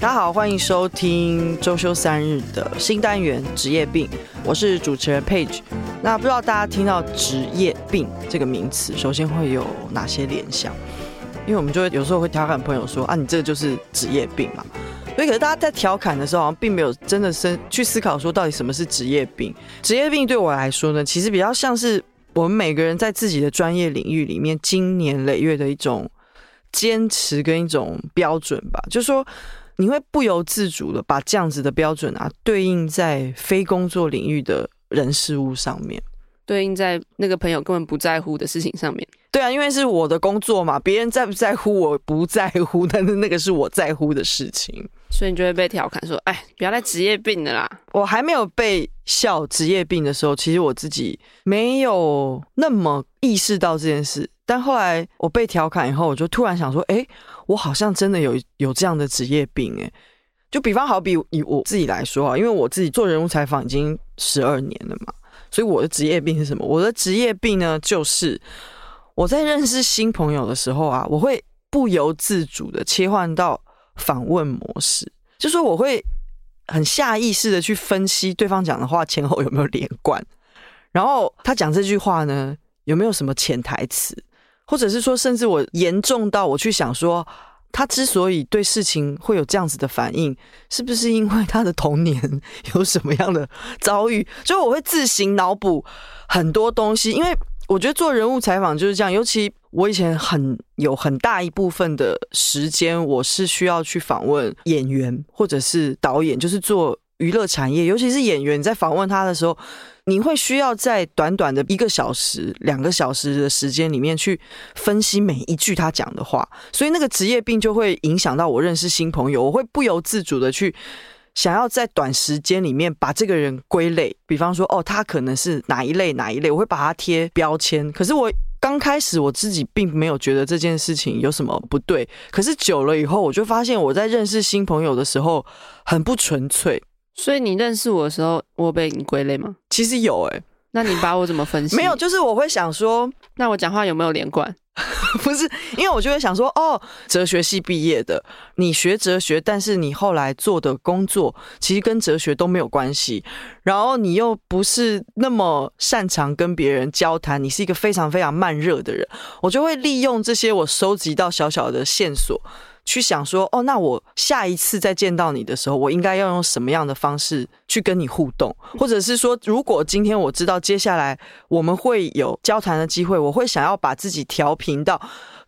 大家好，欢迎收听周休三日的新单元职业病，我是主持人 Page。那不知道大家听到职业病这个名词，首先会有哪些联想？因为我们就会有时候会调侃朋友说啊，你这个就是职业病嘛。所以，可是大家在调侃的时候，好像并没有真的深去思考说，到底什么是职业病？职业病对我来说呢，其实比较像是我们每个人在自己的专业领域里面，经年累月的一种坚持跟一种标准吧。就是说，你会不由自主的把这样子的标准啊，对应在非工作领域的人事物上面。对应在那个朋友根本不在乎的事情上面。对啊，因为是我的工作嘛，别人在不在乎我不在乎，但是那个是我在乎的事情，所以你就会被调侃说：“哎，不要再职业病的啦。”我还没有被笑职业病的时候，其实我自己没有那么意识到这件事。但后来我被调侃以后，我就突然想说：“哎，我好像真的有有这样的职业病。”哎，就比方好比以我自己来说啊，因为我自己做人物采访已经十二年了嘛。所以我的职业病是什么？我的职业病呢，就是我在认识新朋友的时候啊，我会不由自主的切换到访问模式，就说我会很下意识的去分析对方讲的话前后有没有连贯，然后他讲这句话呢，有没有什么潜台词，或者是说，甚至我严重到我去想说。他之所以对事情会有这样子的反应，是不是因为他的童年有什么样的遭遇？就我会自行脑补很多东西，因为我觉得做人物采访就是这样。尤其我以前很有很大一部分的时间，我是需要去访问演员或者是导演，就是做娱乐产业，尤其是演员，在访问他的时候。你会需要在短短的一个小时、两个小时的时间里面去分析每一句他讲的话，所以那个职业病就会影响到我认识新朋友。我会不由自主的去想要在短时间里面把这个人归类，比方说，哦，他可能是哪一类哪一类，我会把他贴标签。可是我刚开始我自己并没有觉得这件事情有什么不对，可是久了以后，我就发现我在认识新朋友的时候很不纯粹。所以你认识我的时候，我被你归类吗？其实有哎、欸，那你把我怎么分析？没有，就是我会想说，那我讲话有没有连贯？不是，因为我就会想说，哦，哲学系毕业的，你学哲学，但是你后来做的工作其实跟哲学都没有关系，然后你又不是那么擅长跟别人交谈，你是一个非常非常慢热的人，我就会利用这些我收集到小小的线索。去想说哦，那我下一次再见到你的时候，我应该要用什么样的方式去跟你互动？或者是说，如果今天我知道接下来我们会有交谈的机会，我会想要把自己调频到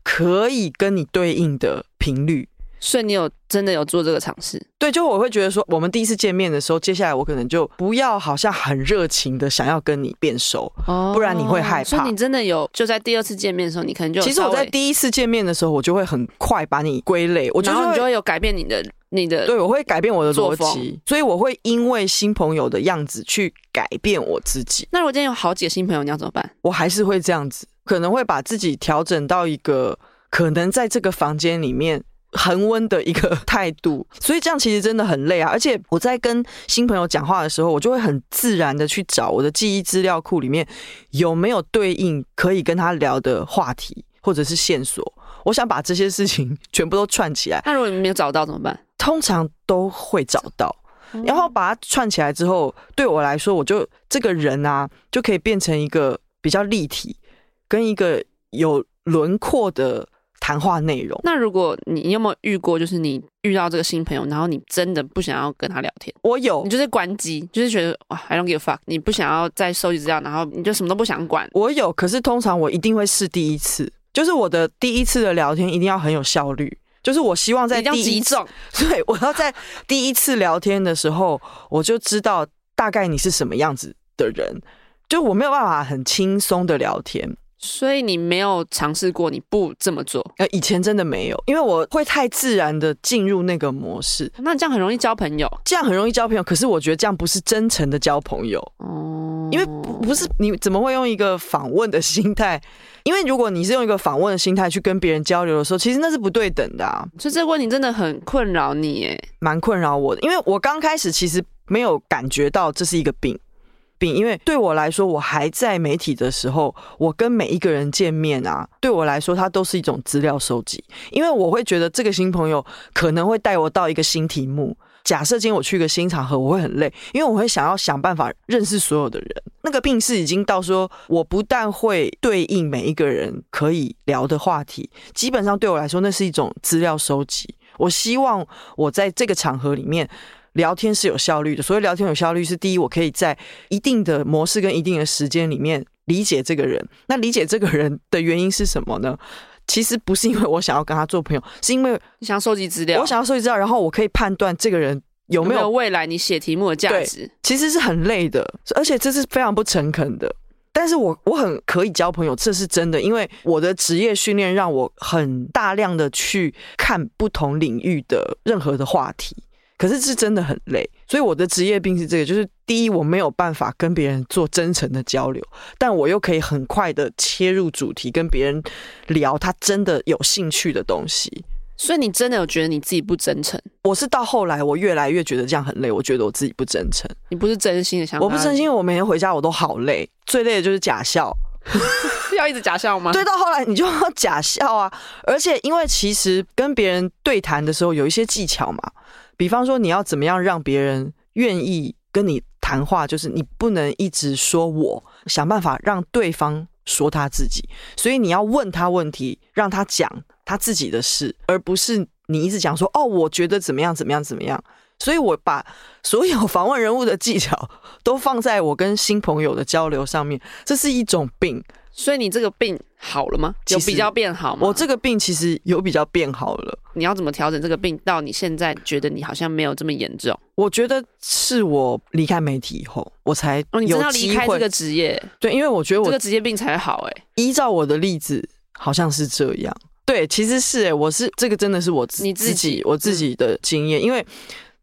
可以跟你对应的频率。所以你有真的有做这个尝试？对，就我会觉得说，我们第一次见面的时候，接下来我可能就不要好像很热情的想要跟你变熟，哦，不然你会害怕。所以你真的有就在第二次见面的时候，你可能就其实我在第一次见面的时候，我就会很快把你归类，我觉得你就会有改变你的你的对，我会改变我的逻辑，所以我会因为新朋友的样子去改变我自己。那如果今天有好几个新朋友，你要怎么办？我还是会这样子，可能会把自己调整到一个可能在这个房间里面。恒温的一个态度，所以这样其实真的很累啊！而且我在跟新朋友讲话的时候，我就会很自然的去找我的记忆资料库里面有没有对应可以跟他聊的话题或者是线索。我想把这些事情全部都串起来。那如果你没有找到怎么办？通常都会找到，然后把它串起来之后，对我来说，我就这个人啊，就可以变成一个比较立体，跟一个有轮廓的。谈话内容。那如果你有没有遇过，就是你遇到这个新朋友，然后你真的不想要跟他聊天？我有，你就是关机，就是觉得哇，I don't give a fuck，你不想要再收集资料，然后你就什么都不想管。我有，可是通常我一定会试第一次，就是我的第一次的聊天一定要很有效率，就是我希望在第一次，对，我要在第一次聊天的时候，我就知道大概你是什么样子的人，就我没有办法很轻松的聊天。所以你没有尝试过，你不这么做？呃，以前真的没有，因为我会太自然的进入那个模式。那这样很容易交朋友，这样很容易交朋友。可是我觉得这样不是真诚的交朋友哦，因为不是你怎么会用一个访问的心态？因为如果你是用一个访问的心态去跟别人交流的时候，其实那是不对等的啊。所以这个问题真的很困扰你，诶，蛮困扰我的。因为我刚开始其实没有感觉到这是一个病。病，因为对我来说，我还在媒体的时候，我跟每一个人见面啊，对我来说，它都是一种资料收集，因为我会觉得这个新朋友可能会带我到一个新题目。假设今天我去一个新场合，我会很累，因为我会想要想办法认识所有的人。那个病是已经到说，我不但会对应每一个人可以聊的话题，基本上对我来说，那是一种资料收集。我希望我在这个场合里面聊天是有效率的。所谓聊天有效率，是第一，我可以在一定的模式跟一定的时间里面理解这个人。那理解这个人的原因是什么呢？其实不是因为我想要跟他做朋友，是因为你想要收集资料。我想要收集资料，然后我可以判断这个人有没有，有没有未来你写题目的价值。其实是很累的，而且这是非常不诚恳的。但是我我很可以交朋友，这是真的，因为我的职业训练让我很大量的去看不同领域的任何的话题。可是是真的很累，所以我的职业病是这个，就是第一，我没有办法跟别人做真诚的交流，但我又可以很快的切入主题，跟别人聊他真的有兴趣的东西。所以你真的有觉得你自己不真诚？我是到后来，我越来越觉得这样很累，我觉得我自己不真诚。你不是真心的想？我不真心，我每天回家我都好累，最累的就是假笑。要一直假笑吗？对，到后来你就要假笑啊！而且因为其实跟别人对谈的时候有一些技巧嘛。比方说，你要怎么样让别人愿意跟你谈话？就是你不能一直说我，想办法让对方说他自己。所以你要问他问题，让他讲他自己的事，而不是你一直讲说哦，我觉得怎么样怎么样怎么样。所以我把所有访问人物的技巧都放在我跟新朋友的交流上面，这是一种病。所以你这个病好了吗？有比较变好吗？我这个病其实有比较变好了。你要怎么调整这个病，到你现在觉得你好像没有这么严重？我觉得是我离开媒体以后，我才有。哦，你真的要离开这个职业？对，因为我觉得我这个职业病才好。哎，依照我的例子，好像是这样。对，其实是哎，我是这个真的是我自己自己我自己的经验，嗯，因为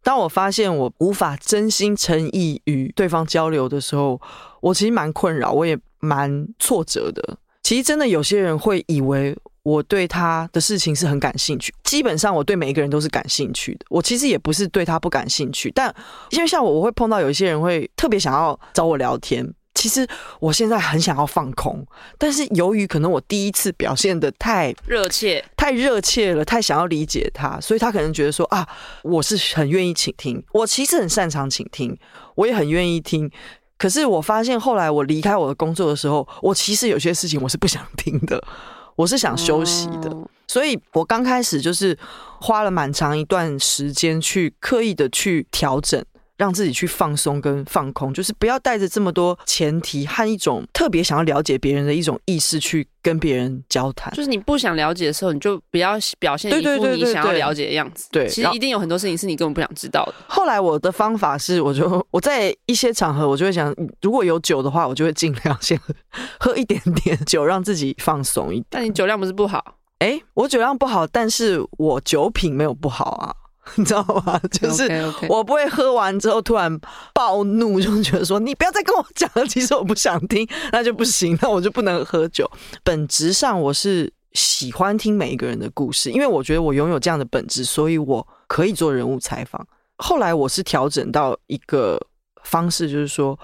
当我发现我无法真心诚意与对方交流的时候，我其实蛮困扰，我也。蛮挫折的。其实真的有些人会以为我对他的事情是很感兴趣。基本上我对每一个人都是感兴趣的。我其实也不是对他不感兴趣，但因为像我，我会碰到有一些人会特别想要找我聊天。其实我现在很想要放空，但是由于可能我第一次表现的太热切、太热切了，太想要理解他，所以他可能觉得说啊，我是很愿意倾听。我其实很擅长倾听，我也很愿意听。可是我发现，后来我离开我的工作的时候，我其实有些事情我是不想听的，我是想休息的。所以我刚开始就是花了蛮长一段时间去刻意的去调整。让自己去放松跟放空，就是不要带着这么多前提和一种特别想要了解别人的一种意识去跟别人交谈。就是你不想了解的时候，你就不要表现一副你想要了解的样子。对，其实一定有很多事情是你根本不想知道的。后来我的方法是，我就我在一些场合，我就会想，如果有酒的话，我就会尽量先喝，喝一点点酒，让自己放松一点。但你酒量不是不好？哎，我酒量不好，但是我酒品没有不好啊。你知道吗？就是我不会喝完之后突然暴怒，就觉得说你不要再跟我讲了。其实我不想听，那就不行，那我就不能喝酒。本质上我是喜欢听每一个人的故事，因为我觉得我拥有这样的本质，所以我可以做人物采访。后来我是调整到一个方式，就是说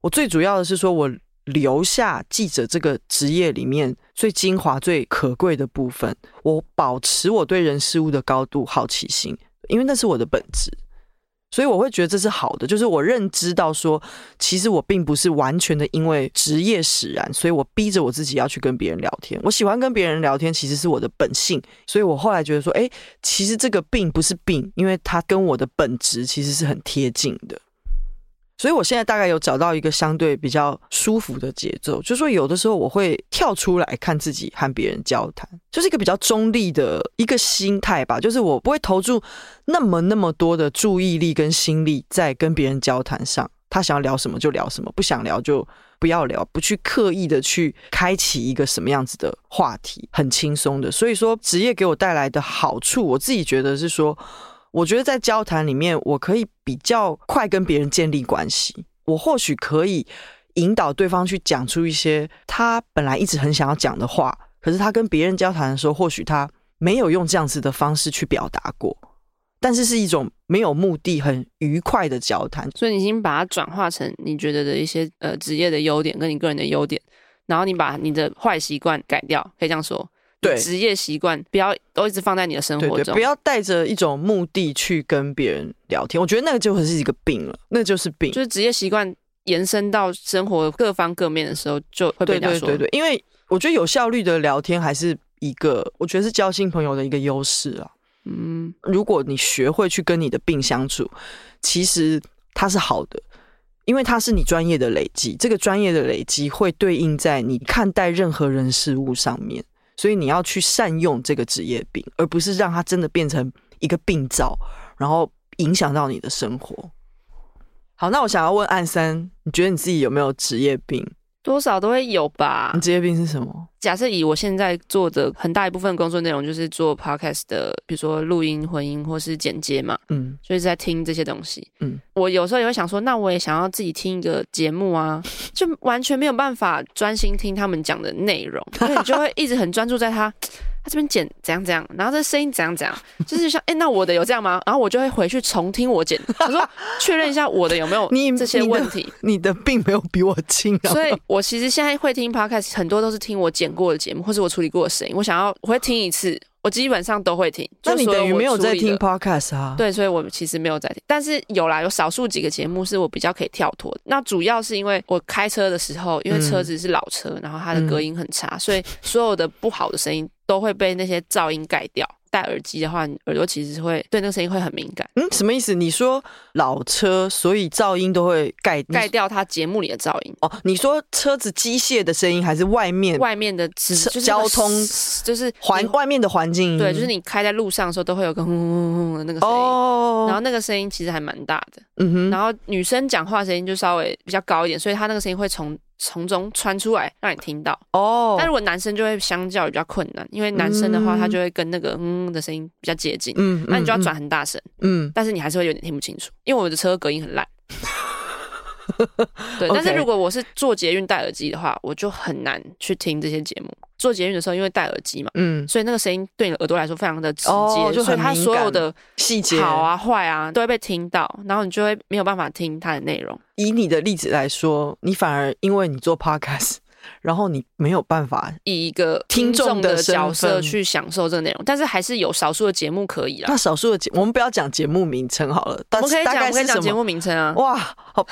我最主要的是说我留下记者这个职业里面最精华、最可贵的部分，我保持我对人事物的高度好奇心。因为那是我的本质，所以我会觉得这是好的。就是我认知到说，其实我并不是完全的因为职业使然，所以我逼着我自己要去跟别人聊天。我喜欢跟别人聊天，其实是我的本性。所以我后来觉得说，哎，其实这个病不是病，因为它跟我的本质其实是很贴近的。所以，我现在大概有找到一个相对比较舒服的节奏，就是说，有的时候我会跳出来看自己和别人交谈，就是一个比较中立的一个心态吧。就是我不会投注那么那么多的注意力跟心力在跟别人交谈上，他想要聊什么就聊什么，不想聊就不要聊，不去刻意的去开启一个什么样子的话题，很轻松的。所以说，职业给我带来的好处，我自己觉得是说。我觉得在交谈里面，我可以比较快跟别人建立关系。我或许可以引导对方去讲出一些他本来一直很想要讲的话，可是他跟别人交谈的时候，或许他没有用这样子的方式去表达过。但是是一种没有目的、很愉快的交谈。所以你已经把它转化成你觉得的一些呃职业的优点，跟你个人的优点，然后你把你的坏习惯改掉，可以这样说。对，职业习惯不要都一直放在你的生活中，对对，不要带着一种目的去跟别人聊天。我觉得那个就会是一个病了，那就是病。就是职业习惯延伸到生活各方各面的时候，就会被人家说。对对对对，因为我觉得有效率的聊天还是一个，我觉得是交新朋友的一个优势啊。嗯，如果你学会去跟你的病相处，其实它是好的，因为它是你专业的累积。这个专业的累积会对应在你看待任何人事物上面，所以你要去善用这个职业病，而不是让它真的变成一个病灶，然后影响到你的生活。好，那我想要问汉三，你觉得你自己有没有职业病？多少都会有吧。你职业病是什么？假设以我现在做的很大一部分工作内容就是做 podcast 的，比如说录音、混音或是剪接嘛，嗯，所以是在听这些东西，嗯，我有时候也会想说，那我也想要自己听一个节目啊，就完全没有办法专心听他们讲的内容，所以你就会一直很专注在他。他这边剪怎样怎样，然后这声音怎样怎样，就是像哎、欸，那我的有这样吗？然后我就会回去重听我剪，我说 确认一下我的有没有这些问题。你，你的并没有比我轻啊。所以我其实现在会听 podcast，很多都是听我剪过的节目，或是我处理过的声音。我想要我会听一次。我基本上都会听，那你等于没有在听 podcast 啊？对，所以我其实没有在听，但是有啦，有少数几个节目是我比较可以跳脱的。那主要是因为我开车的时候，因为车子是老车，嗯、然后它的隔音很差，所以所有的不好的声音都会被那些噪音盖掉。戴耳机的话，耳朵其实是会对那个声音会很敏感。嗯，什么意思？你说老车，所以噪音都会盖盖掉它节目里的噪音？哦，你说车子机械的声音，还是外面外面的就是交通，就是环外面的环境？对，就是你开在路上的时候，都会有个轰轰轰轰的那个声音。哦，然后那个声音其实还蛮大的。嗯哼。然后女生讲话声音就稍微比较高一点，所以她那个声音会从。从中传出来，让你听到哦。Oh, 但如果男生就会相较比较困难，因为男生的话，他就会跟那个嗯的声音比较接近。嗯，那你就要转很大声。嗯，但是你还是会有点听不清楚，因为我的车隔音很烂。对.但是如果我是坐捷运戴耳机的话，我就很难去听这些节目。坐捷运的时候，因为戴耳机嘛，嗯，所以那个声音对你的耳朵来说非常的直接，oh, 就所以它所有的细节好啊坏啊都会被听到，然后你就会没有办法听它的内容。以你的例子来说，你反而因为你做 podcast，然后你没有办法以一个听众的角色去享受这个内容，但是还是有少数的节目可以啦。那少数的节，我们不要讲节目名称好了，我们可以讲，我可以讲节目名称啊。哇，好。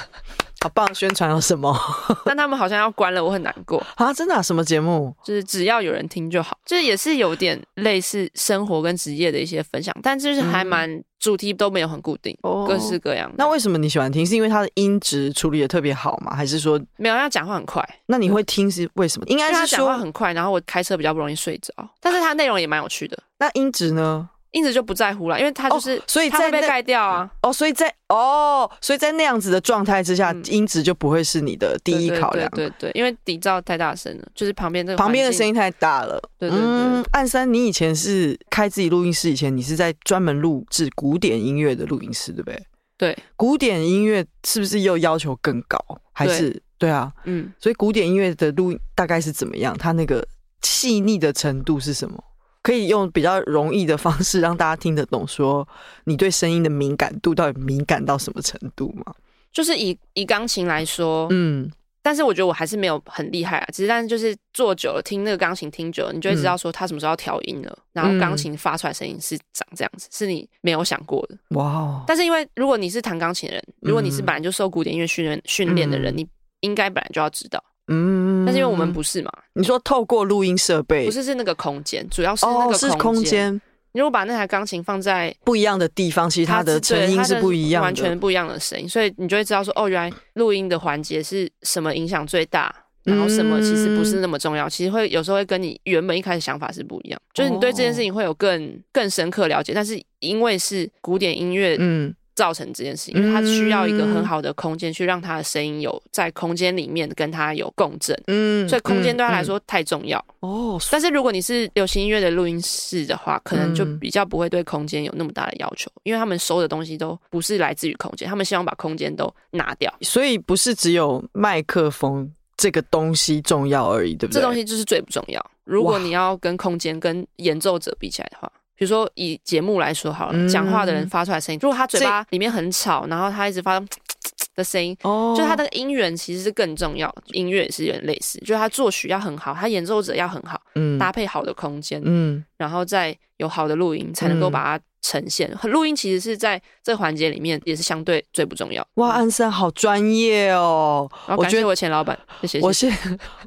好棒！宣传有什么？但他们好像要关了，我很难过啊！真的啊？什么节目？就是只要有人听就好，就是也是有点类似生活跟职业的一些分享，但就是还蛮主题都没有很固定，嗯、各式各样。那为什么你喜欢听？是因为它的音质处理的特别好吗？还是说没有？要讲话很快。那你会听是为什么？应该是讲话很快，然后我开车比较不容易睡着，但是它内容也蛮有趣的。那音质呢？音质就不在乎了，因为它就是，所以在被盖掉啊。哦，所以在哦，所以在那样子的状态之下，嗯、音质就不会是你的第一考量。对对，对对，因为底噪太大声了，就是旁边这个旁边的声音太大了。对对对，嗯，汉三，你以前是开自己录音室，以前你是在专门录制古典音乐的录音室，对不对？对，古典音乐是不是又要求更高？还是对，对啊？嗯，所以古典音乐的录音大概是怎么样？它那个细腻的程度是什么？可以用比较容易的方式让大家听得懂，说你对声音的敏感度到底敏感到什么程度吗？就是以以钢琴来说，嗯，但是我觉得我还是没有很厉害啊。只是，但是就是坐久了，听那个钢琴听久了，你就会知道说它什么时候要调音了，嗯、然后钢琴发出来声音是长这样子，是你没有想过的。哇！但是因为如果你是弹钢琴的人，如果你是本来就受古典音乐训练训练的人，嗯、你应该本来就要知道。嗯，但是因为我们不是嘛？你说透过录音设备，不是是那个空间，主要是那个空间。哦、你如果把那台钢琴放在不一样的地方，其实它的声音是不一样的，完全不一样的声音，所以你就会知道说，哦，原来录音的环节是什么影响最大，然后什么其实不是那么重要，其实会有时候会跟你原本一开始想法是不一样，就是你对这件事情会有更更深刻了解，但是因为是古典音乐，嗯。造成这件事情，因为它需要一个很好的空间去让它的声音有在空间里面跟它有共振，嗯，所以空间对他来说太重要哦。但是如果你是流行音乐的录音室的话，可能就比较不会对空间有那么大的要求，因为他们收的东西都不是来自于空间，他们希望把空间都拿掉，所以不是只有麦克风这个东西重要而已，对不对？这东西就是最不重要。如果你要跟空间跟演奏者比起来的话。比如说以节目来说好了，讲、嗯、话的人发出来的声音，如果他嘴巴里面很吵，然后他一直发 的声音，哦，就他的音源其实是更重要，音乐也是有点类似，就是他作曲要很好，他演奏者要很好，嗯，搭配好的空间，嗯，然后再有好的录音，才能够把它呈现。录、嗯、音其实是在这个环节里面也是相对最不重要。哇，安森好专业哦！我觉得我前老板，谢谢。我现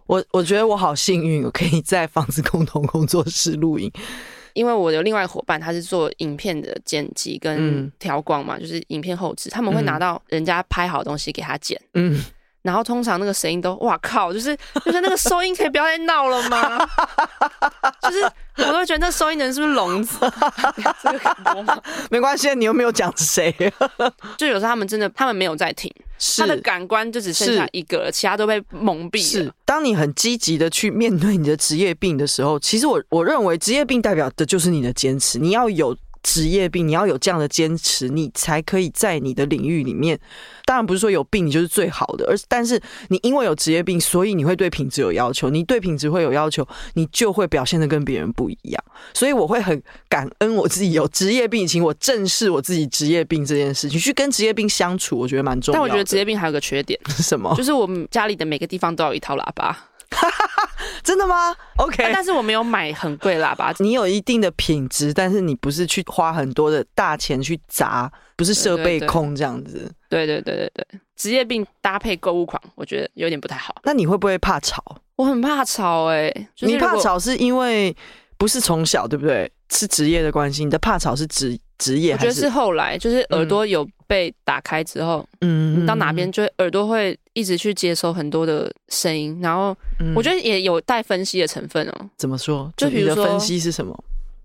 我我觉得我好幸运，我可以在房子共同工作室录音。因为我有另外伙伴，他是做影片的剪辑跟调光嘛，嗯、就是影片后置，他们会拿到人家拍好的东西给他剪。嗯。然后通常那个声音都哇靠，就是就是那个收音可以不要再闹了吗？就是我都会觉得那收音人是不是聋子？这个很多吗？没关系，你又没有讲谁。就有时候他们真的，他们没有在听，他的感官就只剩下一个了，其他都被蒙蔽了。是，当你很积极的去面对你的职业病的时候，其实我我认为职业病代表的就是你的坚持，你要有。职业病，你要有这样的坚持，你才可以在你的领域里面。当然不是说有病你就是最好的，而但是你因为有职业病，所以你会对品质有要求。你对品质会有要求，你就会表现的跟别人不一样。所以我会很感恩我自己有职业病，请我正视我自己职业病这件事情，去跟职业病相处，我觉得蛮重要的。但我觉得职业病还有个缺点是 什么？就是我们家里的每个地方都有一套喇叭。真的吗？OK，但是我没有买很贵喇叭。你有一定的品质，但是你不是去花很多的大钱去砸，不是设备控这样子。对对对对对，职业病搭配购物狂，我觉得有点不太好。那你会不会怕吵？我很怕吵哎、欸。你怕吵是因为不是从小对不对？是职业的关系。你的怕吵是职职业还是？我觉得是后来，就是耳朵有。被打开之后，嗯，到哪边就耳朵会一直去接收很多的声音，然后我觉得也有带分析的成分哦。怎么说？就比如说分析是什么？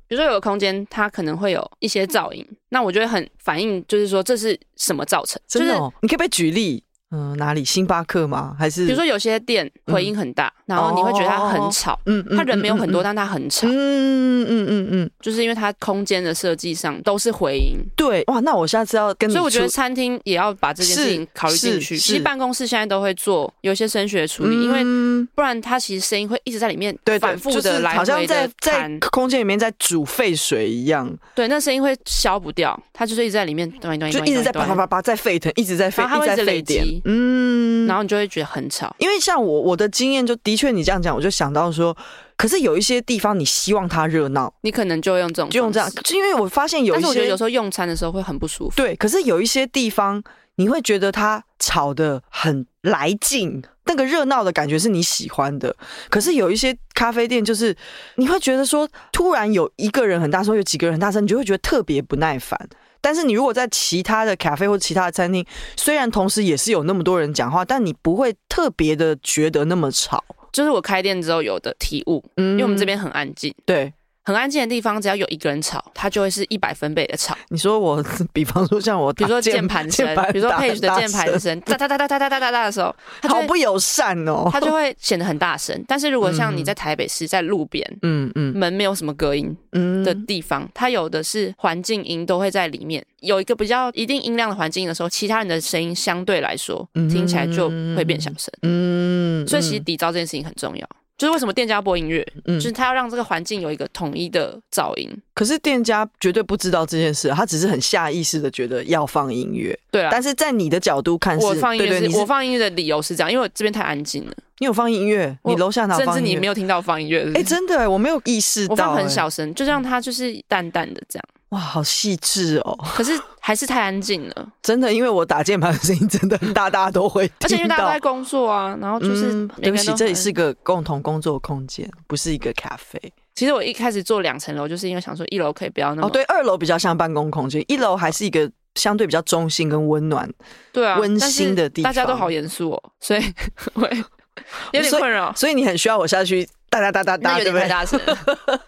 比如说有个空间，它可能会有一些噪音，那我觉得很反映，就是说这是什么造成？真的哦？就是，你可以不可以举例？嗯，哪里？星巴克吗？还是比如说有些店回音很大，嗯、然后你会觉得它很吵。嗯，它人没有很多，嗯、但它很吵。嗯嗯嗯嗯嗯，就是因为它空间的设计上都是回音。对，哇，那我下次要跟你。所以我觉得餐厅也要把这件事情考虑进去。其实办公室现在都会做有些声学处理，嗯，因为不然它其实声音会一直在里面反复的来回的，在在空间里面在煮沸水一样。对，那声音会消不掉，它就是一直在里面，就一直在啪啪啪啪在沸腾，一直在沸，一直在沸点。嗯，然后你就会觉得很吵，因为像我我的经验就的确你这样讲，我就想到说，可是有一些地方你希望它热闹，你可能就会用这种，就用这样，就因为我发现有一些，但是我觉得有时候用餐的时候会很不舒服。对，可是有一些地方你会觉得它吵得很来劲，那个热闹的感觉是你喜欢的。可是有一些咖啡店就是你会觉得说，突然有一个人很大声，有几个人很大声，你就会觉得特别不耐烦。但是你如果在其他的咖啡或其他的餐厅，虽然同时也是有那么多人讲话，但你不会特别的觉得那么吵。就是我开店之后有的体悟，嗯，因为我们这边很安静，对。很安静的地方，只要有一个人吵，它就会是一百分贝的吵。你说我，比方说像我，比如说键盘声，比如说 Page 的键盘声，哒哒哒哒哒哒哒哒的时候，好不友善哦，它就会显得很大声。但是如果像你在台北市，在路边，嗯嗯，门没有什么隔音的地方，它有的是环境音都会在里面，有一个比较一定音量的环境的时候，其他人的声音相对来说听起来就会变小声。嗯，所以其实底噪这件事情很重要。就是为什么店家播音乐，嗯，就是他要让这个环境有一个统一的噪音。可是店家绝对不知道这件事，他只是很下意识的觉得要放音乐。对啊，但是在你的角度看是，我放音乐我放音乐的理由是这样，因为我这边太安静了。你有放音乐？你楼下哪放音乐？甚至你没有听到放音乐？哎、欸，真的，我没有意识到，我放很小声，就让它就是淡淡的这样。哇，好细致哦！可是还是太安静了，真的，因为我打键盘的声音真的很大，大家都会。而且因为大家都在工作啊，然后就是、嗯、对不起，这里是个共同工作空间，不是一个咖啡。其实我一开始做两层楼，就是因为想说一楼可以不要那么……哦，对，二楼比较像办公空间，一楼还是一个相对比较中性跟温暖、对啊温馨的地方。大家都好严肃哦，所以 会 有点困扰。所以，你很需要我下去哒哒哒哒哒，对不对？太大声。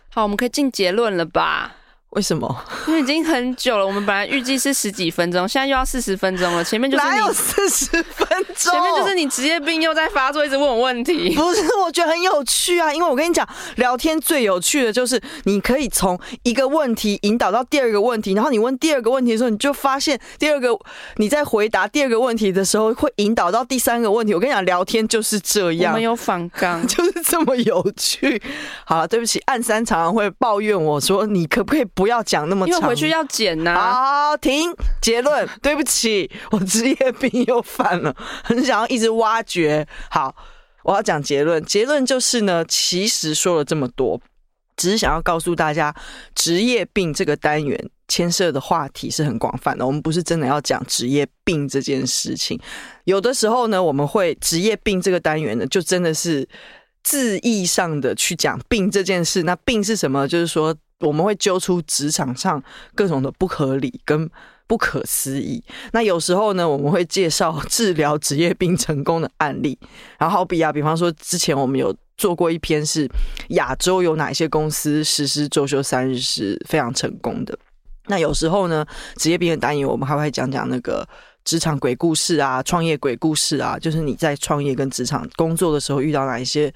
好，我们可以进结论了吧？为什么？因为已经很久了。我们本来预计是十几分钟，现在又要四十分钟了。前面就是你哪有四十分钟？前面就是你职业病又在发作，一直问我问题。不是，我觉得很有趣啊。因为我跟你讲，聊天最有趣的就是你可以从一个问题引导到第二个问题，然后你问第二个问题的时候，你就发现第二个你在回答第二个问题的时候会引导到第三个问题。我跟你讲，聊天就是这样，没有反刚，就是这么有趣。好了，对不起，暗三常常会抱怨我说，你可不可以？不要讲那么长，因为回去要剪呐、啊。好，停，结论。对不起，我职业病又犯了，很想要一直挖掘。好，我要讲结论。结论就是呢，其实说了这么多，只是想要告诉大家，职业病这个单元牵涉的话题是很广泛的。我们不是真的要讲职业病这件事情。有的时候呢，我们会职业病这个单元呢，就真的是。字义上的去讲病这件事，那病是什么？就是说我们会揪出职场上各种的不合理跟不可思议。那有时候呢，我们会介绍治疗职业病成功的案例。然后好比啊，比方说之前我们有做过一篇是亚洲有哪些公司实施周休三日是非常成功的。那有时候呢，职业病的单元我们还会讲讲那个。职场鬼故事啊，创业鬼故事啊，就是你在创业跟职场工作的时候遇到哪一些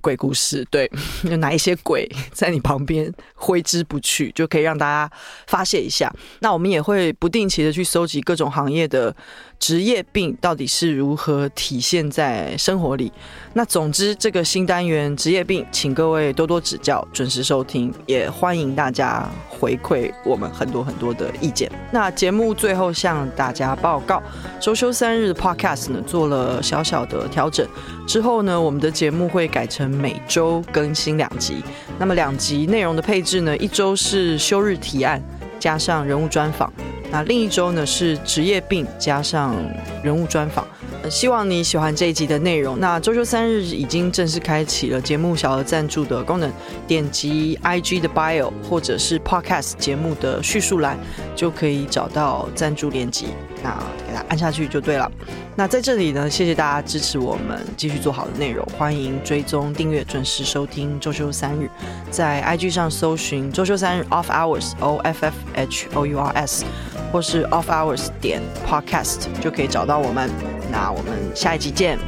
鬼故事？对，有哪一些鬼 在你旁边挥之不去，就可以让大家发泄一下。那我们也会不定期的去搜集各种行业的。职业病到底是如何体现在生活里？那总之，这个新单元职业病，请各位多多指教，准时收听，也欢迎大家回馈我们很多很多的意见。那节目最后向大家报告，周休三日 Podcast 呢做了小小的调整，之后呢，我们的节目会改成每周更新两集。那么两集内容的配置呢，一周是休日提案加上人物专访。那另一周呢是职业病加上人物专访，希望你喜欢这一集的内容。那周休三日已经正式开启了节目小额赞助的功能，点击 IG 的 bio 或者是 Podcast 节目的叙述栏，就可以找到赞助链接。那给它按下去就对了。那在这里呢，谢谢大家支持我们继续做好的内容，欢迎追踪订阅，准时收听周休三日，在 IG 上搜寻周休三日 Off Hours O F F H O U R S。或是 off hours 点 podcast 就可以找到我们，那我们下一集见。